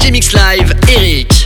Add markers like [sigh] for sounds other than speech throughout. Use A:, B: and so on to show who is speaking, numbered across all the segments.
A: DJ Mix Live, Eric.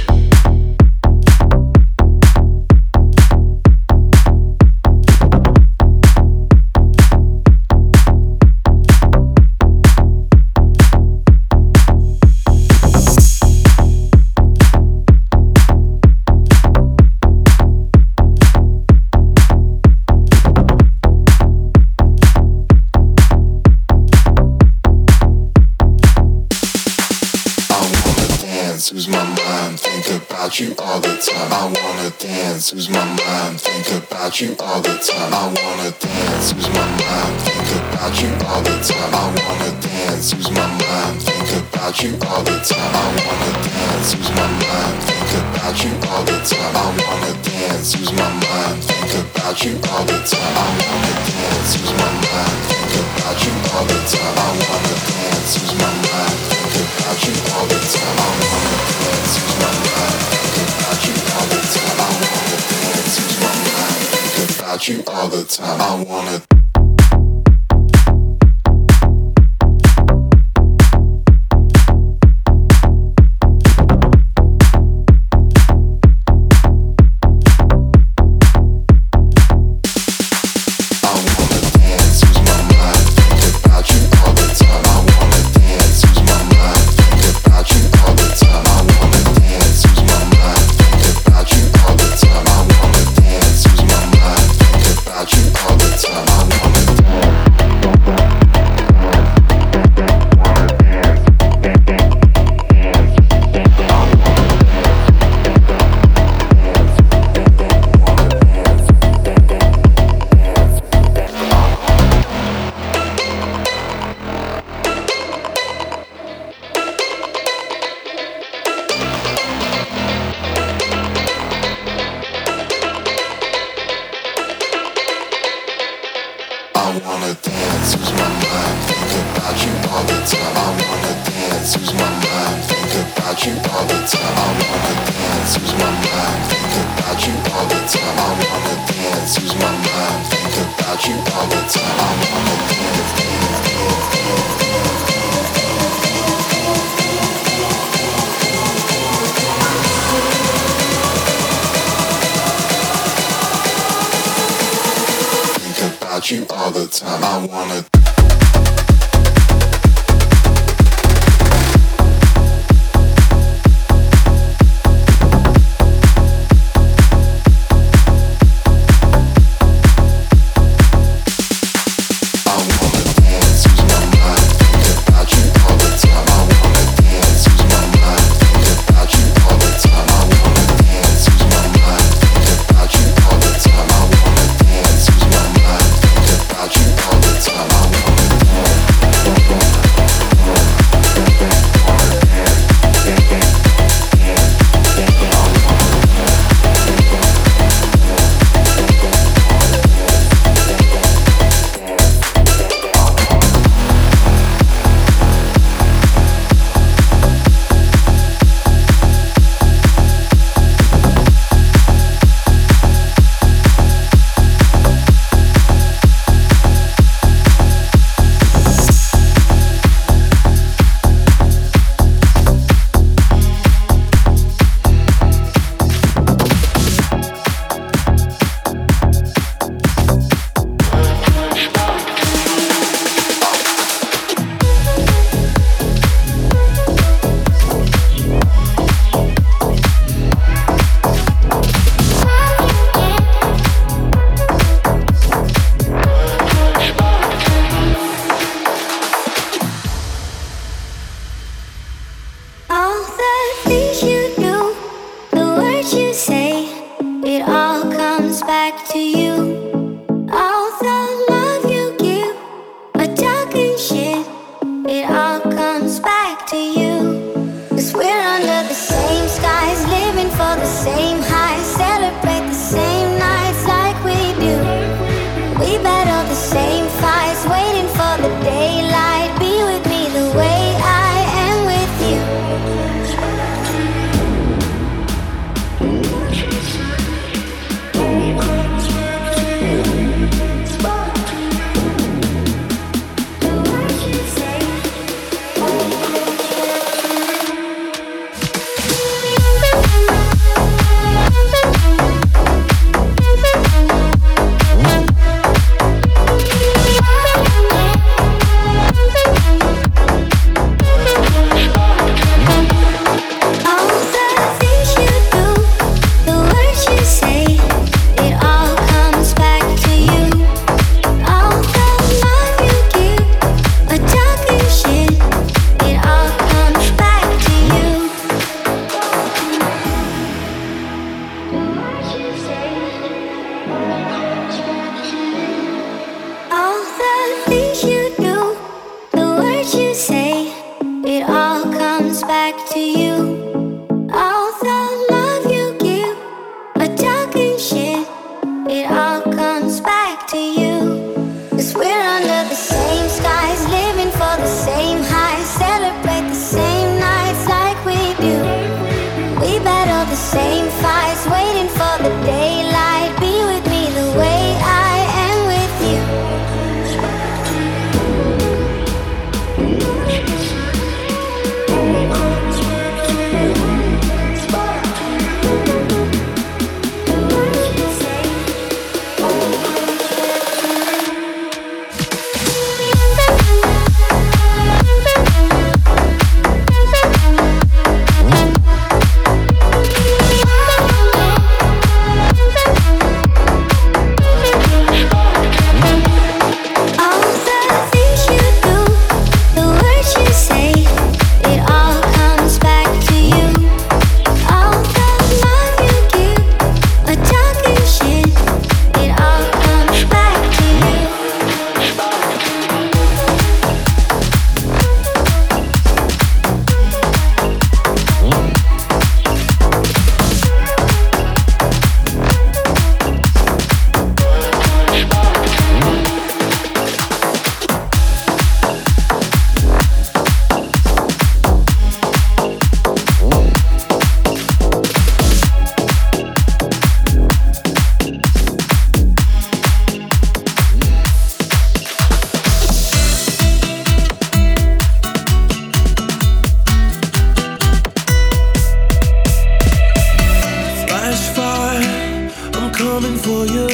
B: for you.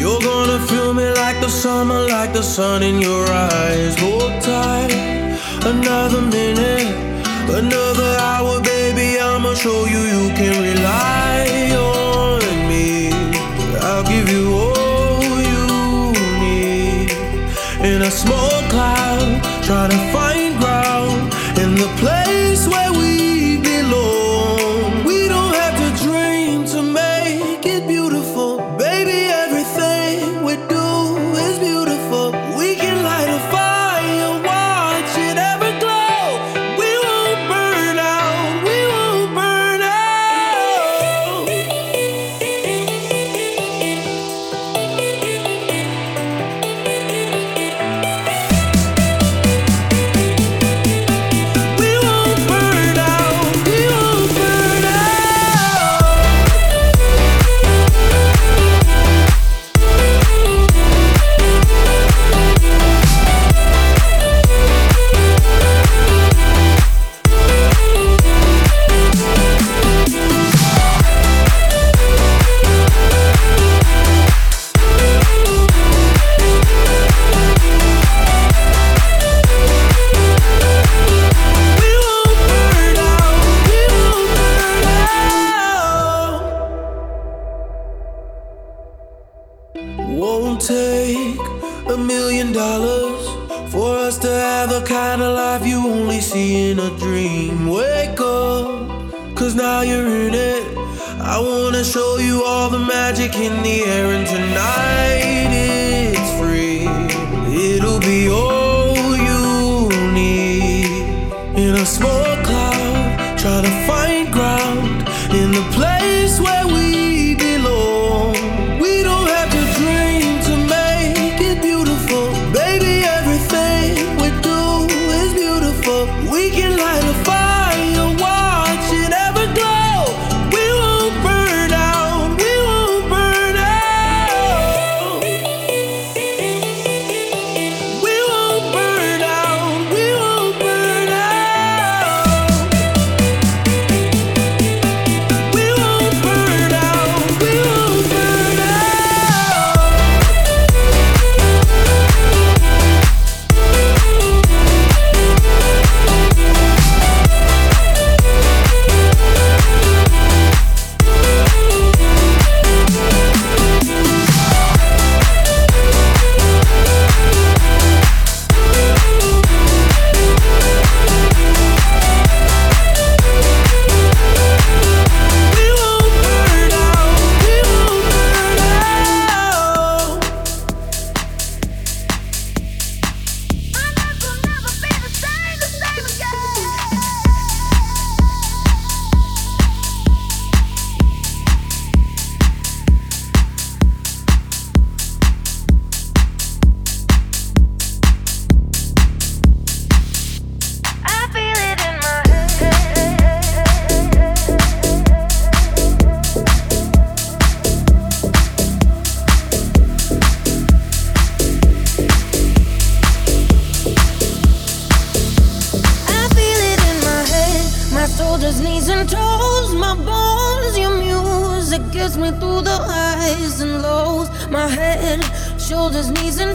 B: You're gonna feel me like the summer, like the sun in your eyes. Hold tight, another minute, another hour, baby. I'ma show you you can rely on me. I'll give you all you
C: need in a small cloud, trying to find.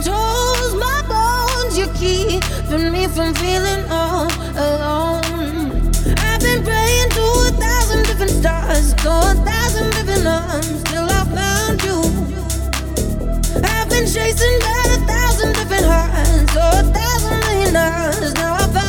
C: Toes, my bones, you're keeping me from feeling all alone. I've been praying to a thousand different stars, to a thousand different arms, till I found you. I've been chasing down a thousand different hearts, to a thousand million hours, now I found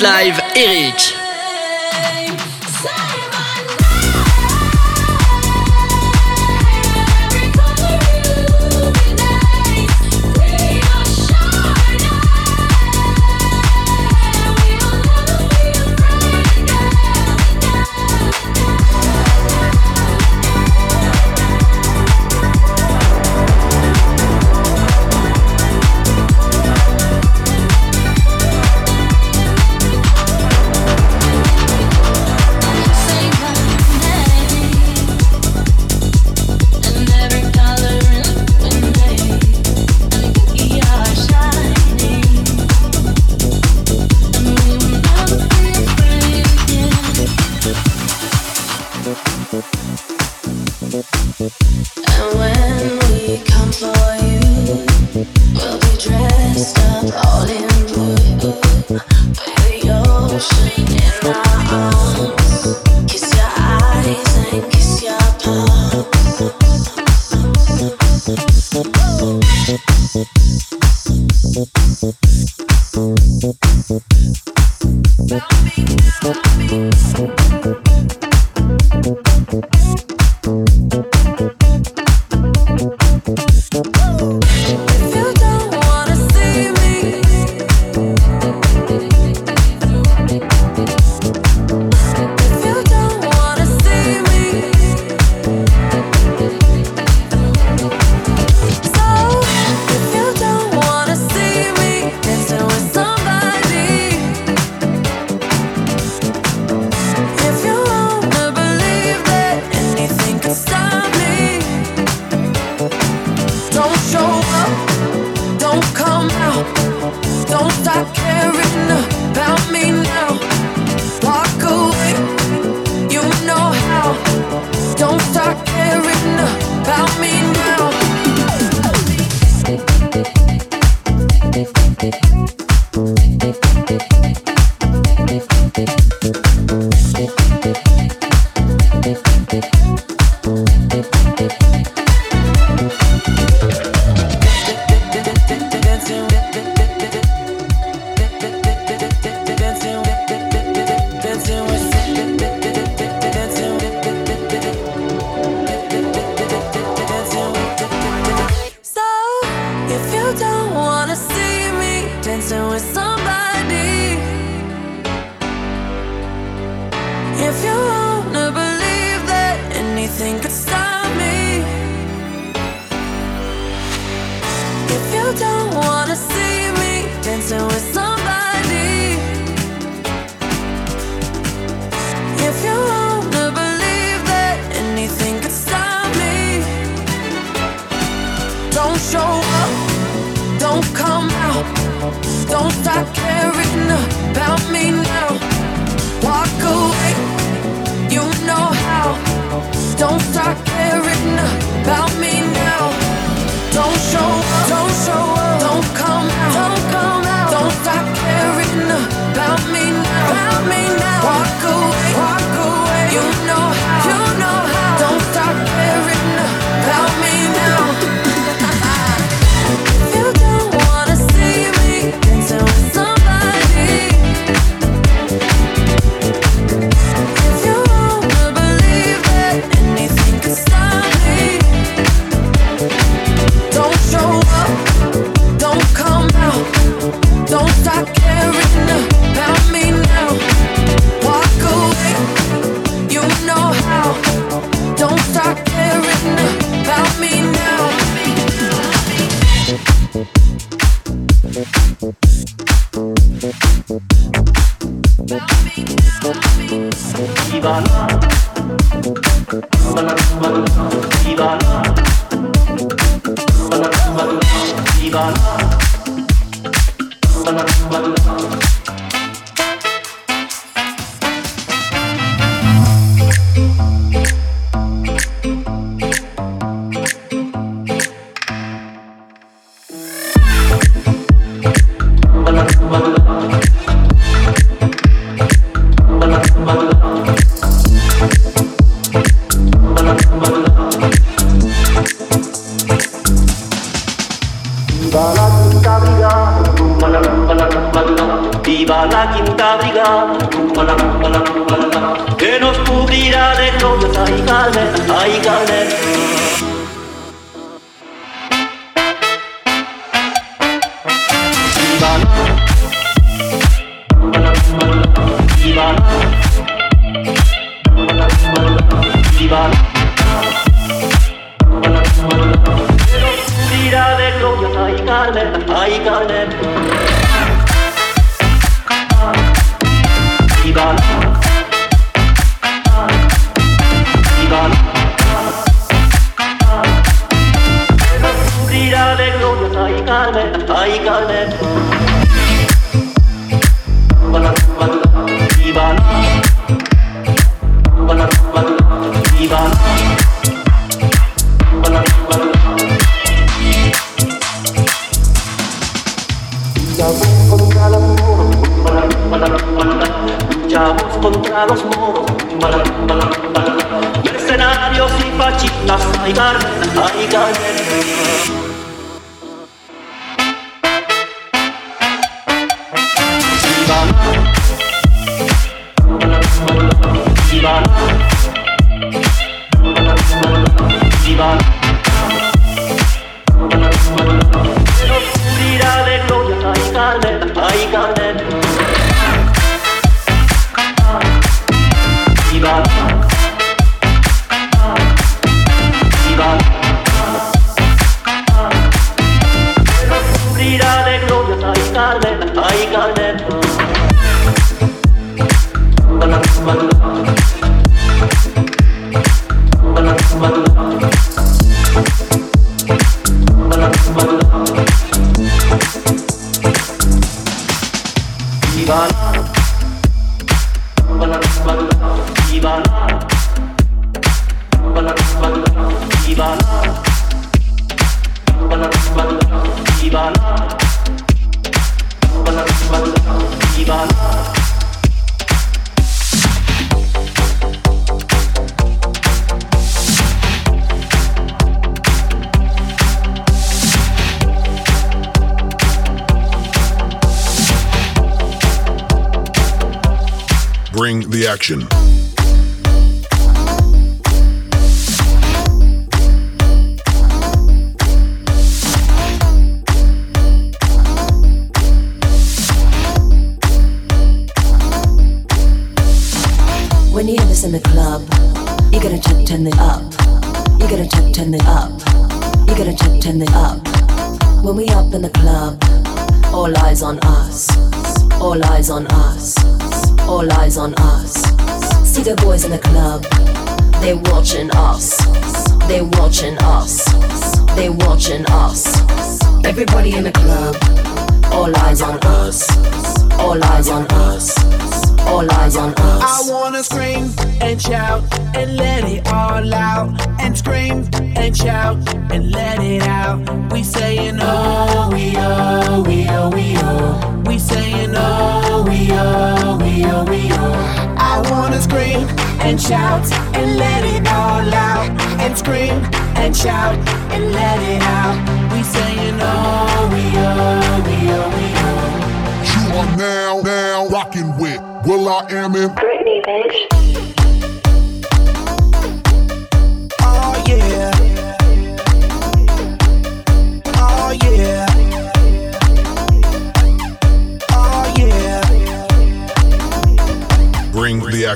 A: Live, Eric.
D: Thank you. Show up,
E: don't come out. Don't start caring about me now. Walk away, you know how. Don't start caring about me. Havana. Que nos cubrirá de
F: novio, ya hay carne, hay carne. iban a la misma,
G: Ivan que
E: nos cubrirá de novio, hay carne,
F: hay carne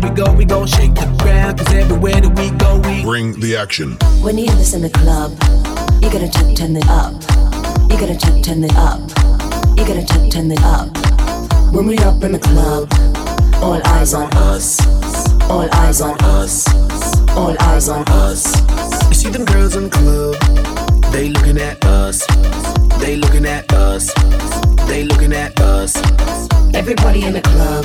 E: Here we go, we gon' shake the ground. Cause everywhere that we go, we
F: Bring the action.
D: When you hear this in the club, you gotta check, turn it up. You gotta check, turn it up. You gotta check, turn it up. When we up in the club, all eyes on us. All eyes on us. All eyes on us.
E: You see them girls in the club, they looking at us. They looking at us. They looking at us.
D: Everybody in the club,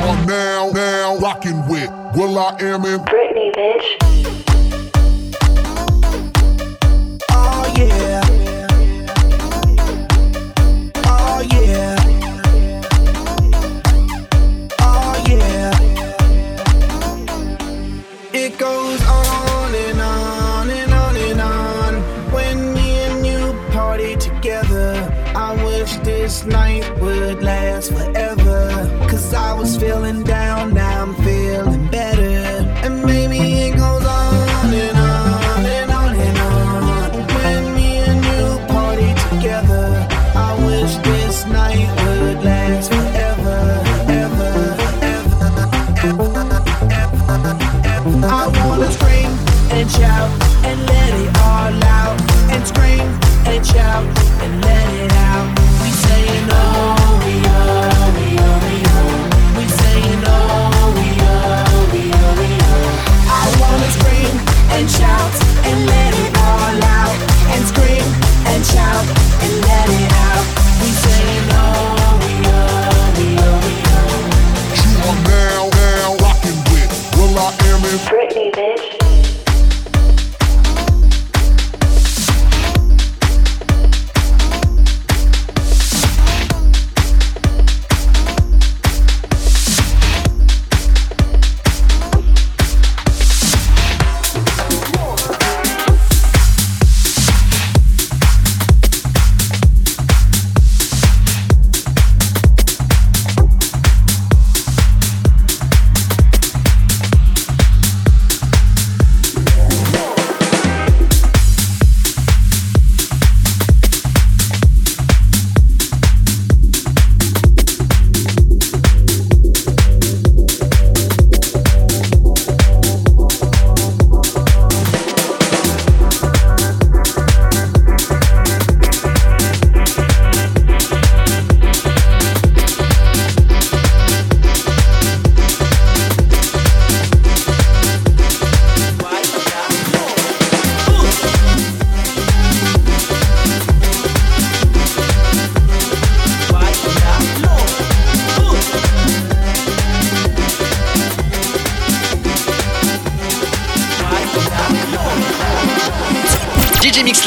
F: are now, now rocking with will.i.am in
G: Britney, bitch.
E: Oh yeah.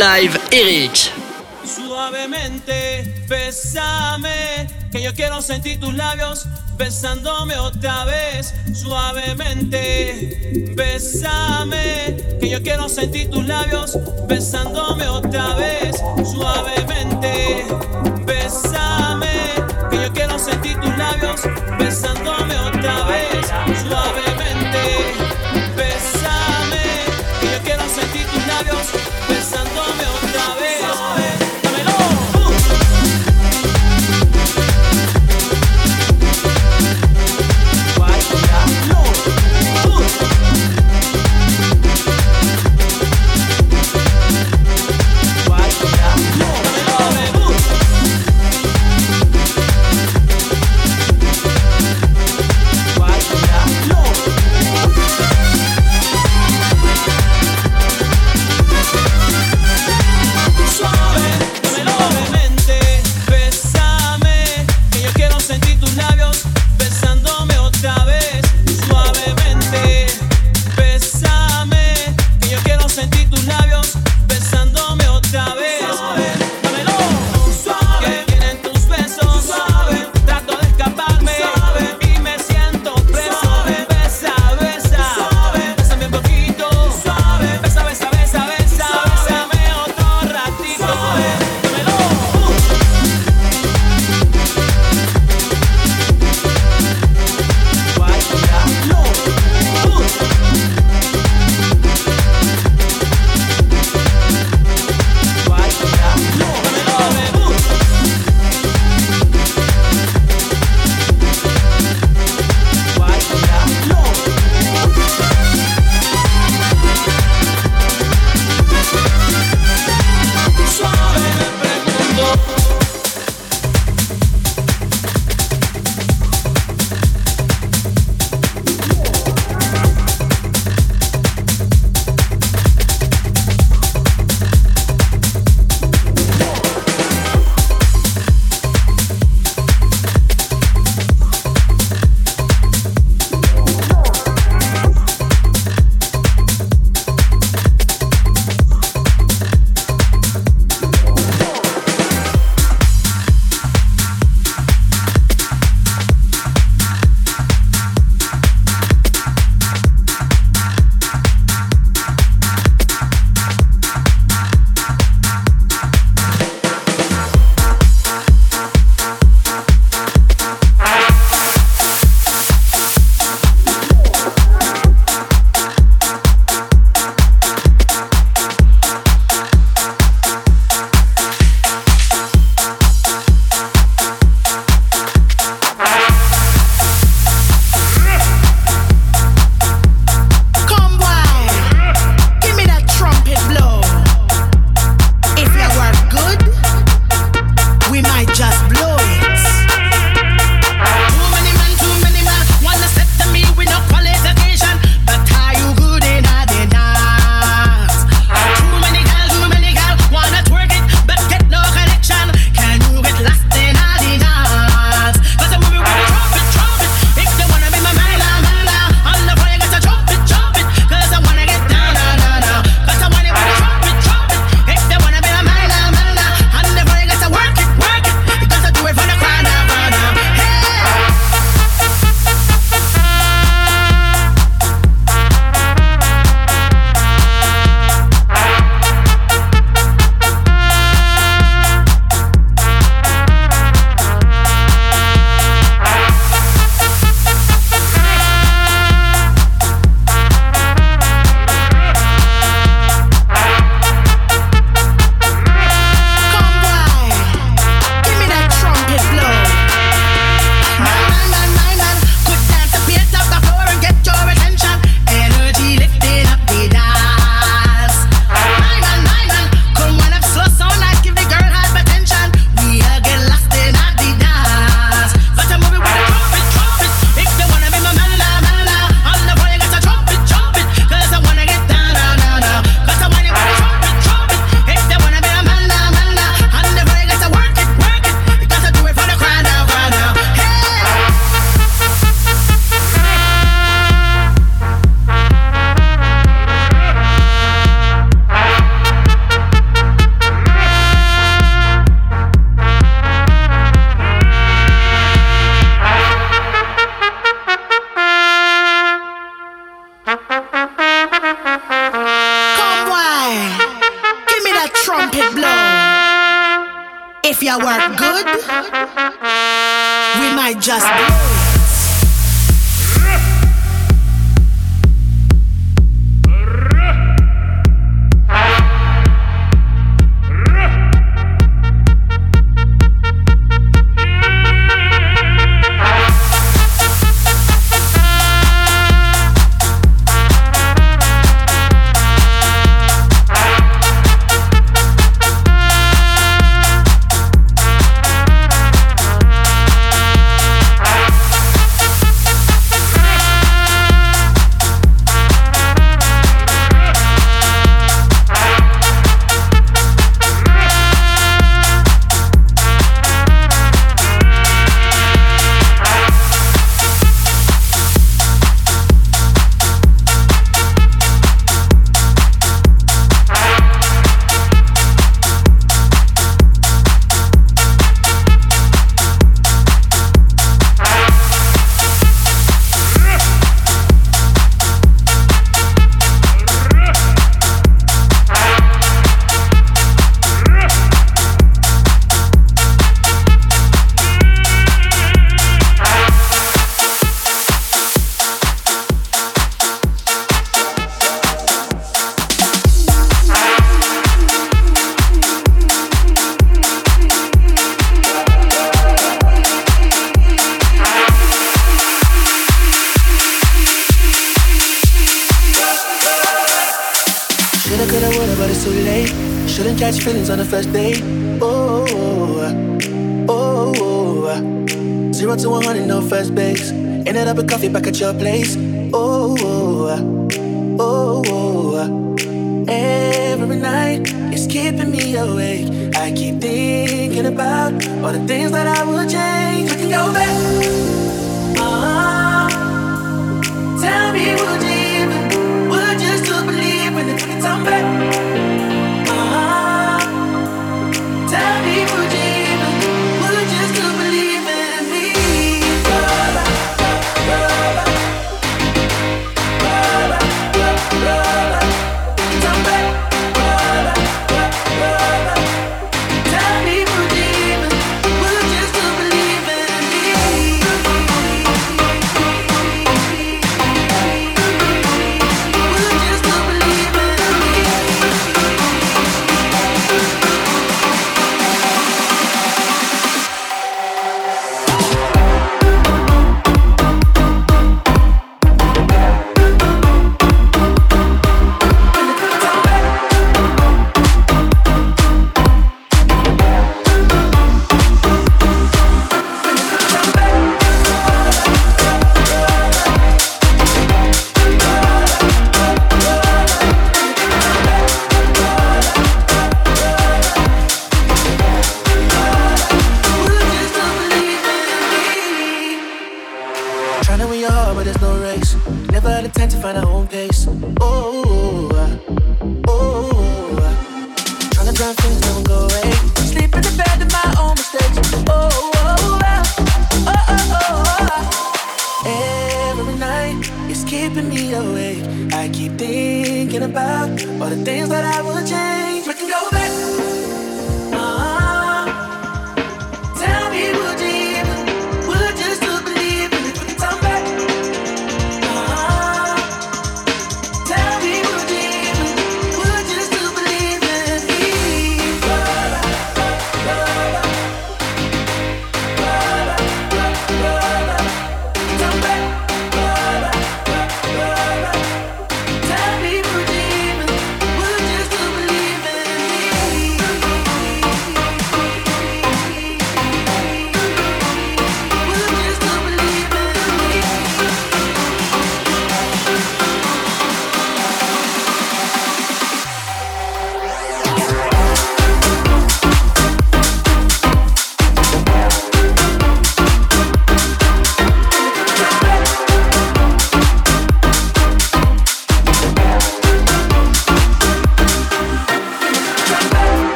A: Live, Eric.
H: Suavemente, besame, que yo quiero sentir tus labios besándome otra vez. Suavemente, besame, que yo quiero sentir tus labios besándome otra vez. Suavemente, besame, que yo quiero sentir tus labios besándome just If you work good, we might just Started no
I: first base. Ended up with coffee back at
J: your place. Oh, oh, oh, oh. Every night it's keeping me awake. I keep thinking about all the things that I would change. We can go back.
K: Uh-huh. Tell me, would you even, would you
L: still believe when the time back?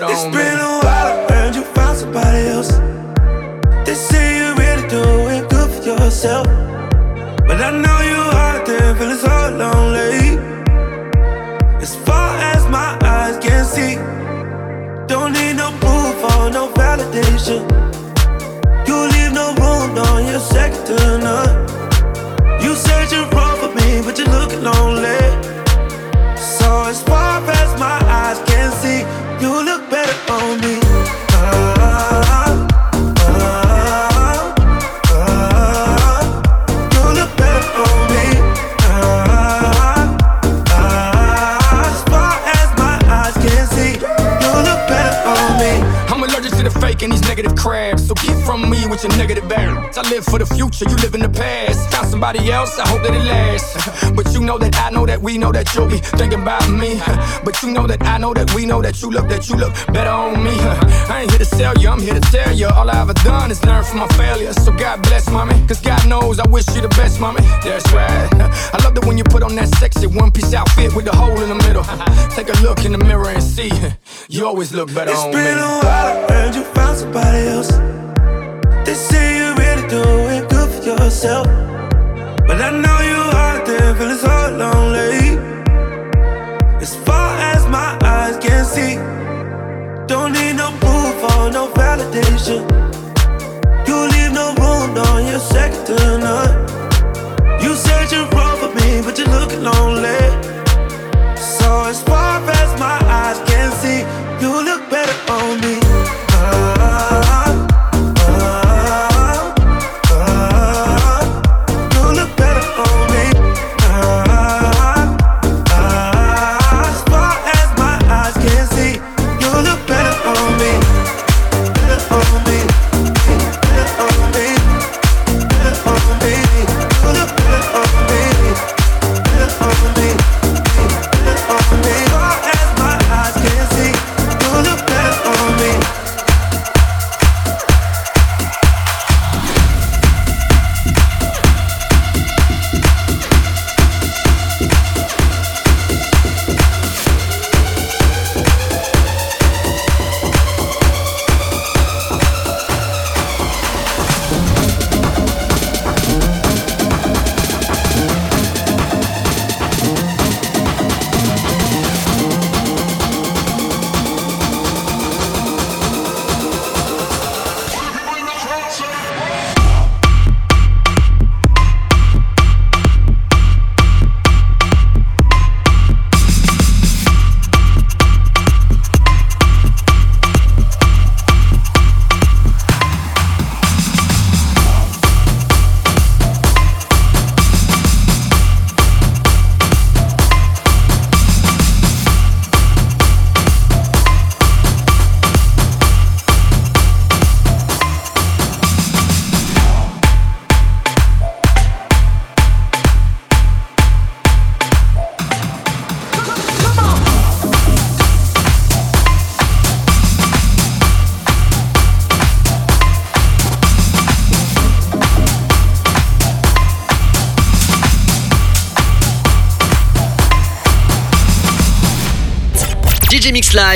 L: Better
K: It's
L: on
K: been a while, I heard you found somebody else. They say you're ready to do it good for yourself. But I know you out there feeling so lonely. As far as my eyes can see, don't need no proof or no validation. You leave no room, no, you're second to none. You said you're wrong for me, but you're looking lonely. So as far as my
L: negative crabs. So get from me with your negative ads. I live for the future, you live in the past. Found somebody else, I hope that it lasts. [laughs] But you know that I know that we know that you'll be thinking about me. [laughs] But you know that I know that we know that you look that you look better on me. [laughs] I ain't here to sell you, I'm here to tell you. All I ever done is learn from my failures. So God bless, mommy. Cause God knows I wish you the best, mommy. That's right. I love that when you put on that sexy one piece outfit with the hole in the middle. Take a look in the mirror and see. You always look better
K: It's
L: on
K: been a while, heard you found somebody else. They say you're ready to do it good for yourself. But I know you out there feeling so lonely. As far as my eyes can see, don't need no proof or no validation. You leave no wound on your second to none. You said you're wrong for me, but you're looking lonely. So it's far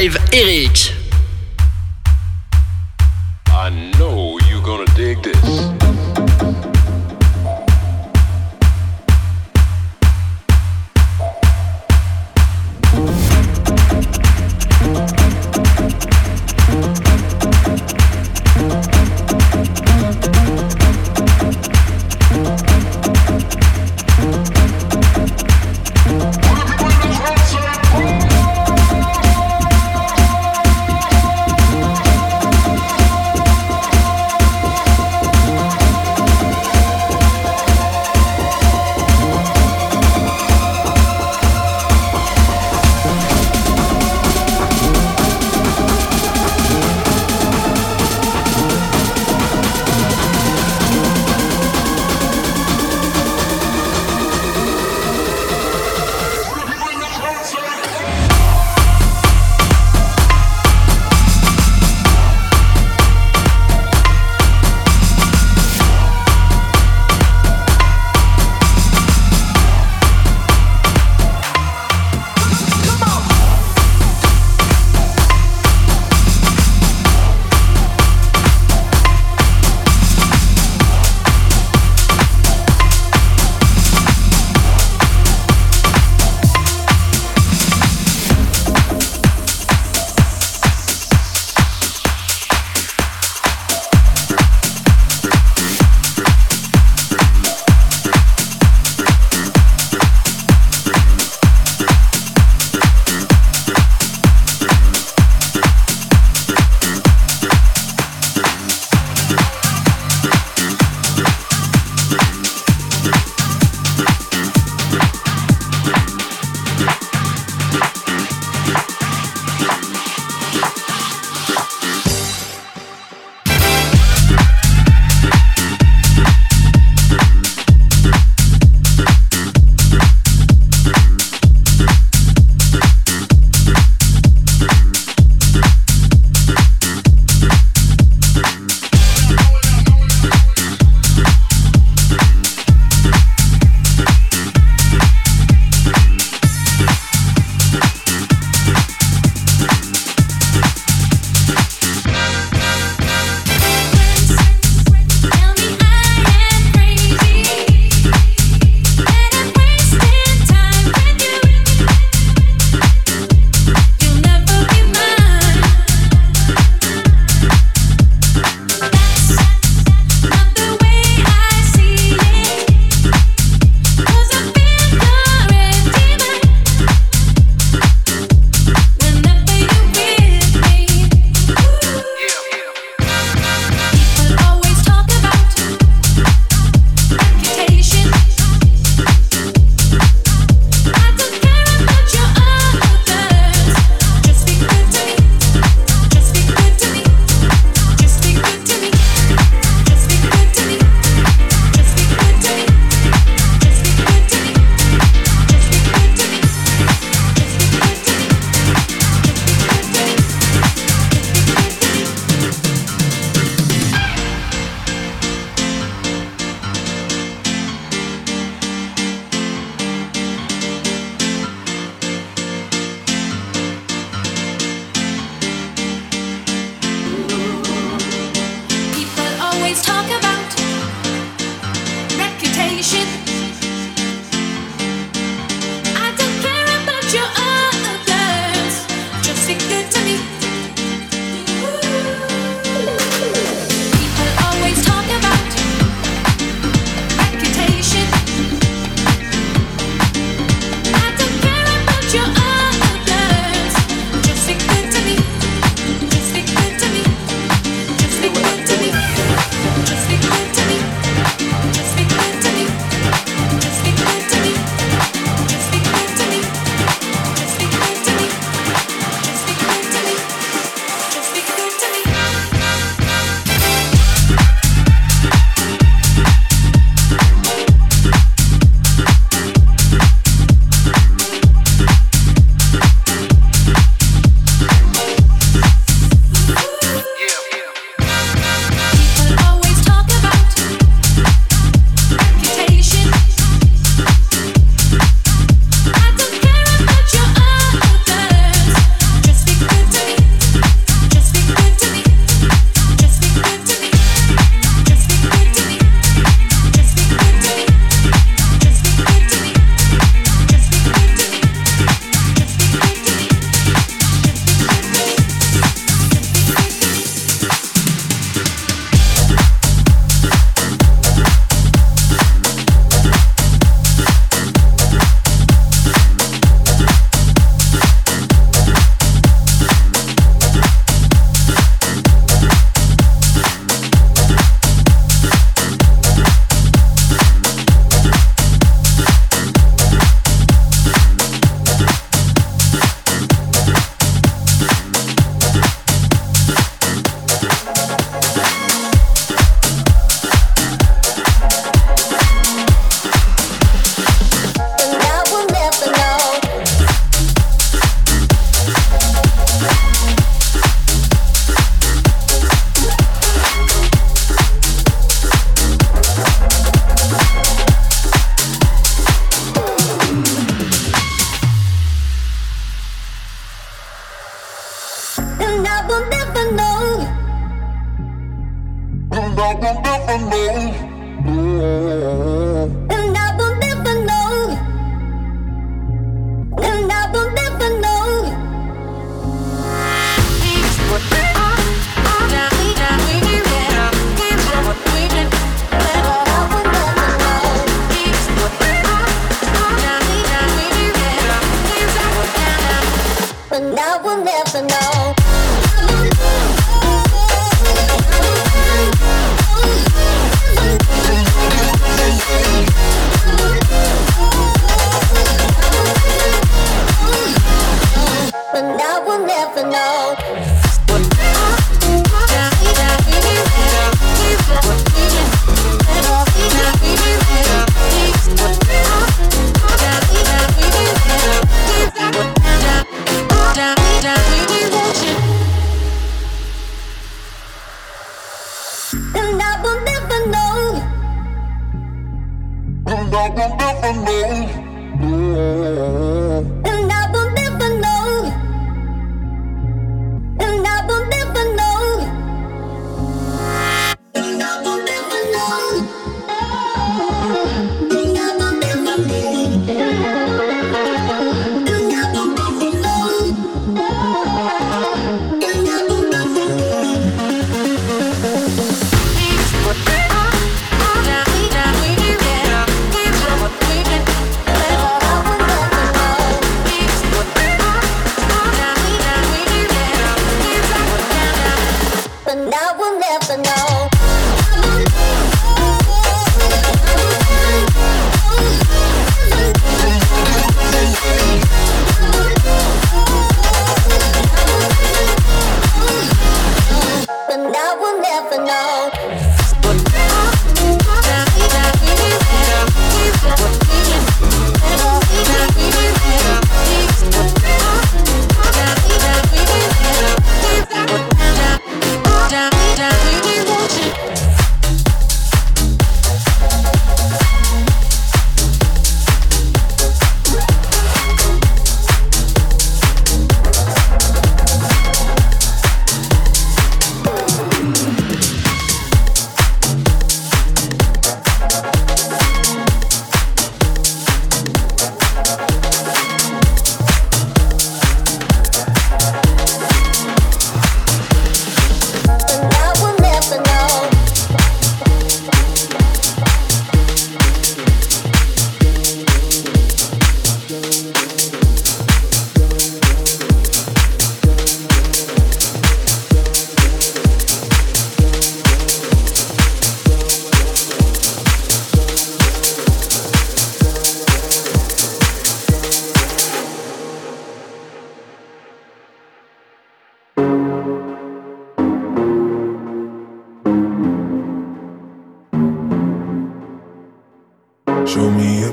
M: Live, Eric.
N: I know you're gonna dig this.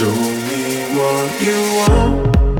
N: Show me what you want.